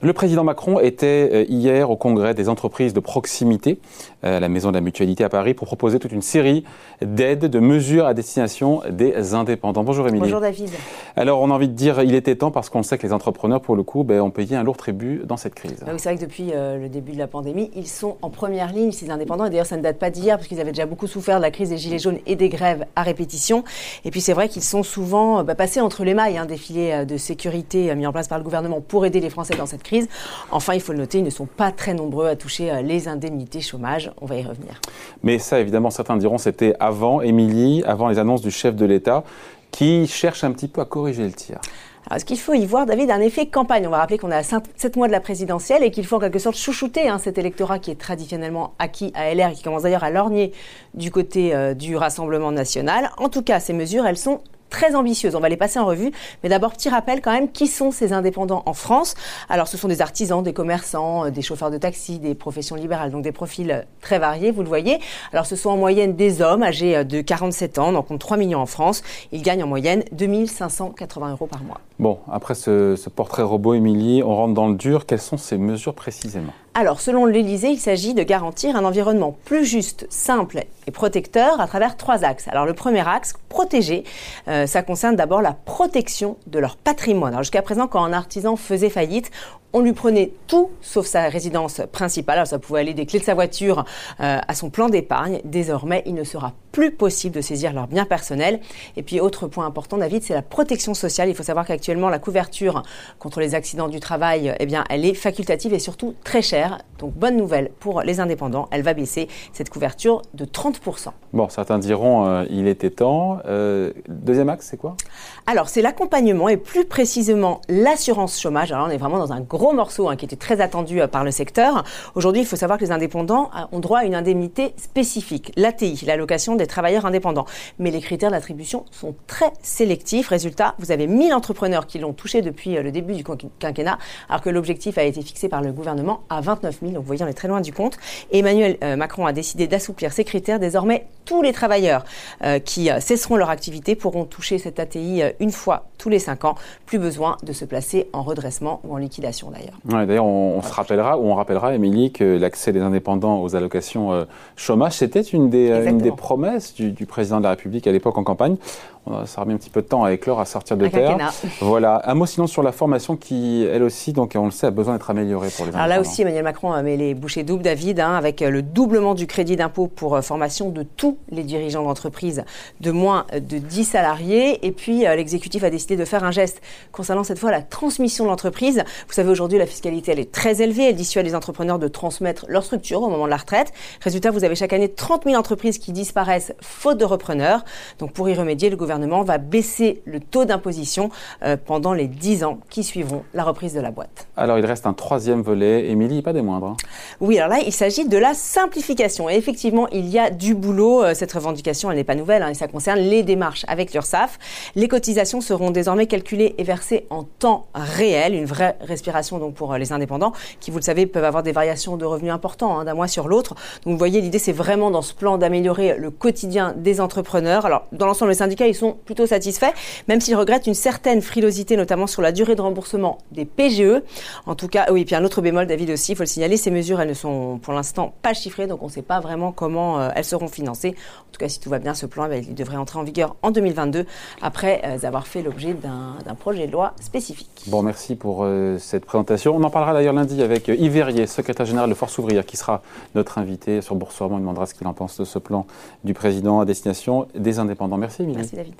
Le président Macron était euh, hier au congrès des entreprises de proximité euh, à la Maison de la Mutualité à Paris pour proposer toute une série d'aides, de mesures à destination des indépendants. Bonjour Émilie. Bonjour David. Alors on a envie de dire il était temps parce qu'on sait que les entrepreneurs pour le coup ben, ont payé un lourd tribut dans cette crise. Ah oui, c'est vrai que depuis euh, le début de la pandémie, ils sont en première ligne, ces indépendants. Et d'ailleurs ça ne date pas d'hier parce qu'ils avaient déjà beaucoup souffert de la crise des gilets jaunes et des grèves à répétition. Et puis c'est vrai qu'ils sont souvent bah, passés entre les mailles hein, des filets de sécurité mis en place par le gouvernement pour aider les Français dans cette crise. Enfin, il faut le noter, ils ne sont pas très nombreux à toucher euh, les indemnités chômage. On va y revenir. Mais ça, évidemment, certains diront c'était avant, Émilie, avant les annonces du chef de l'État, qui cherche un petit peu à corriger le tir. Alors, ce qu'il faut y voir, David, un effet campagne? On va rappeler qu'on à 7 mois de la présidentielle et qu'il faut en quelque sorte chouchouter hein, cet électorat qui est traditionnellement acquis à LR et qui commence d'ailleurs à lorgner du côté euh, du Rassemblement national. En tout cas, ces mesures, elles sont très ambitieuse. On va les passer en revue. Mais d'abord, petit rappel quand même, qui sont ces indépendants en France? Alors, ce sont des artisans, des commerçants, euh, des chauffeurs de taxi, des professions libérales, donc des profils euh, très variés, vous le voyez. Alors, ce sont en moyenne des hommes âgés euh, de 47 ans, on en compte 3 millions en France. Ils gagnent en moyenne 2580 euros par mois. Bon, après ce, ce portrait robot, Émilie, on rentre dans le dur. Quelles sont ces mesures précisément? Alors, selon l'Élysée, il s'agit de garantir un environnement plus juste, simple et protecteur à travers trois axes. Alors, le premier axe, protéger, euh, ça concerne d'abord la protection de leur patrimoine. Alors, jusqu'à présent, quand un artisan faisait faillite, on lui prenait tout sauf sa résidence principale. Alors, ça pouvait aller des clés de sa voiture euh, à son plan d'épargne. Désormais, il ne sera plus possible de saisir leurs biens personnels. Et puis, autre point important, David, c'est la protection sociale. Il faut savoir qu'actuellement, la couverture contre les accidents du travail, eh bien, elle est facultative et surtout très chère. Donc, bonne nouvelle pour les indépendants. Elle va baisser cette couverture de 30%. Bon, certains diront, euh, il était temps. Euh, deuxième axe, c'est quoi? Alors, c'est l'accompagnement et plus précisément l'assurance chômage. Alors, on est vraiment dans un gros morceau hein, qui était très attendu euh, par le secteur. Aujourd'hui, il faut savoir que les indépendants ont droit à une indemnité spécifique, l'ATI, l'allocation des travailleurs indépendants. Mais les critères d'attribution sont très sélectifs. Résultat, vous avez 1000 entrepreneurs qui l'ont touché depuis le début du quinquennat, alors que l'objectif a été fixé par le gouvernement à 29 000. Donc, vous voyez, on est très loin du compte. Emmanuel Macron a décidé d'assouplir ces critères. Désormais, tous les travailleurs qui cesseront leur activité pourront toucher cette ATI une fois tous les cinq ans. Plus besoin de se placer en redressement ou en liquidation d'ailleurs. d'ailleurs, on, se rappellera ou on rappellera, Émilie, que l'accès des indépendants aux allocations euh, chômage, c'était une des, euh, une des promesses du, du, président de la République à l'époque en campagne ça a mis un petit peu de temps à éclore, à sortir de terre. Voilà. Un mot sinon sur la formation qui, elle aussi, donc on le sait, a besoin d'être améliorée pour les Alors là aussi, Emmanuel Macron met les bouchées doubles, David, hein, avec euh, le doublement du crédit d'impôt pour euh, formation de tous les dirigeants d'entreprise de moins de 10 salariés. Et puis, euh, l'exécutif a décidé de faire un geste concernant cette fois la transmission de l'entreprise. Vous savez, aujourd'hui, la fiscalité, elle est très élevée. Elle dissuade les entrepreneurs de transmettre leur structure au moment de la retraite. Résultat, vous avez chaque année 30 000 entreprises qui disparaissent faute de repreneurs. Donc, pour y remédier, le gouvernement va baisser le taux d'imposition euh, pendant les 10 ans qui suivront la reprise de la boîte. Alors il reste un troisième volet, Émilie, pas des moindres. Hein. Oui, alors là, il s'agit de la simplification. Et effectivement, il y a du boulot. Euh, cette revendication, elle n'est pas nouvelle, hein, et ça concerne les démarches avec l'URSSAF. Les cotisations seront désormais calculées et versées en temps réel, une vraie respiration donc pour euh, les indépendants, qui, vous le savez, peuvent avoir des variations de revenus importants hein, d'un mois sur l'autre. Donc vous voyez, l'idée, c'est vraiment dans ce plan d'améliorer le quotidien des entrepreneurs. Alors, dans l'ensemble, les syndicats, ils sont plutôt satisfaits, même s'ils regrettent une certaine frilosité, notamment sur la durée de remboursement des PGE. En tout cas, oui, puis un autre bémol, David aussi, il faut le signaler, ces mesures, elles ne sont pour l'instant pas chiffrées, donc on ne sait pas vraiment comment euh, elles seront financées. En tout cas, si tout va bien, ce plan, eh il devrait entrer en vigueur en 2022, après euh, avoir fait l'objet d'un projet de loi spécifique. Bon, merci pour cette présentation. On en parlera d'ailleurs lundi avec Yves Verrier, secrétaire général de Force ouvrière, qui sera notre invité sur Boursorama. Il demandera ce qu'il en pense de ce plan du président à destination des indépendants. Merci, Emilie. Merci, David.